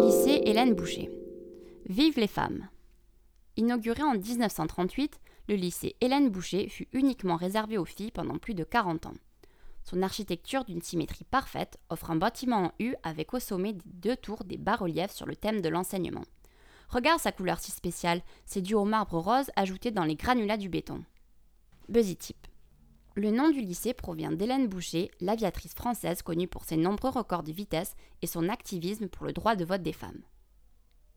Lycée Hélène Boucher. Vive les femmes. Inauguré en 1938, le lycée Hélène Boucher fut uniquement réservé aux filles pendant plus de 40 ans. Son architecture d'une symétrie parfaite offre un bâtiment en U avec au sommet des deux tours des bas-reliefs sur le thème de l'enseignement. Regarde sa couleur si spéciale, c'est dû au marbre rose ajouté dans les granulats du béton. Tip. Le nom du lycée provient d'Hélène Boucher, l'aviatrice française connue pour ses nombreux records de vitesse et son activisme pour le droit de vote des femmes.